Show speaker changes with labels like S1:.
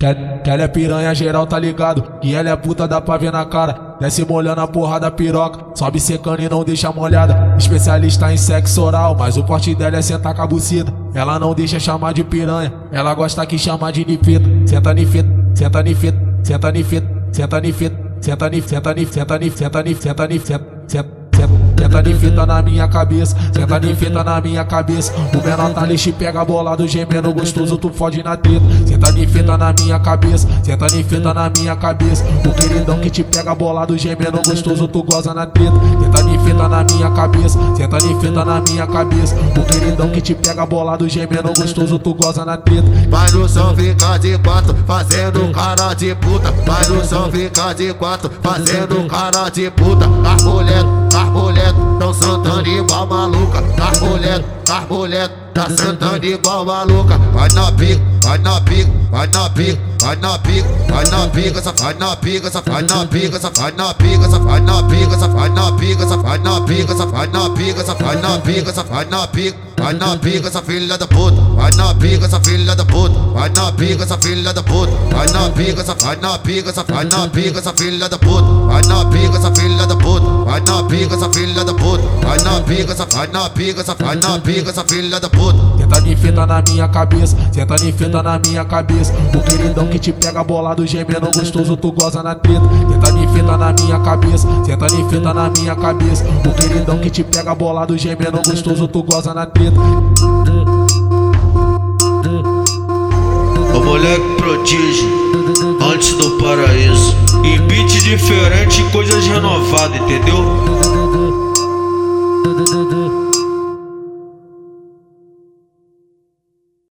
S1: Que, ela é piranha geral, tá ligado? Que ela é puta, dá pra ver na cara. Desce molhando a porra da piroca, sobe secando e não deixa molhada. Especialista em sexo oral, mas o porte dela é sentar com a. Ela não deixa chamar de piranha, ela gosta que chama de nifeta. Senta nifeta, senta nifeta, senta nifeta, senta nifeta, senta nifeta, senta nifeta, senta nifeta, senta nifeta, senta senta de fita na minha cabeça, senta de fita na minha cabeça. O menor tá lixo pega bolado, gemendo gostoso, tu fode na treta. Senta de fita na minha cabeça, senta de fita na minha cabeça. O queridão que te pega bolado, gemendo gostoso, tu goza na treta. Senta de fita na minha cabeça, senta de fita na minha cabeça. O queridão que te pega bolado, gemendo gostoso, tu goza na treta.
S2: Vai no som fica de quatro, fazendo cara de puta. Vai no som fica de quatro, fazendo cara de puta. As mulher As mulher, tá sentando igual maluca. Vai na pica, vai na pica, vai na pica, vai na pica, vai na pica, essa vai na pica, essa vai na pica, essa vai na pica, essa vai na pica, essa vai na pica, essa vai na pica, essa vai na pica, essa vai na pica, vai na pica. Vai na pica essa filha da puta, vai na pica essa filha da puta, vai na pica essa filha da puta, vai na pica essa, vai na pica essa, vai na pica essa filha da puta, vai na pica essa filha da puta, vai na pica essa filha da puta, vai na pica essa, vai na pica essa, vai na pica essa filha da puta.
S1: Senta de fita na minha cabeça, senta de fita na minha cabeça. O queridão que te pega bolado, gemendo gostoso, tu goza na treta. Senta de fita na minha cabeça, senta de fita na minha cabeça. O queridão que te pega bolado, gemendo gostoso, tu goza na treta.
S3: O moleque prodígio, antes do paraíso. Em beat diferente, coisas renovadas, entendeu?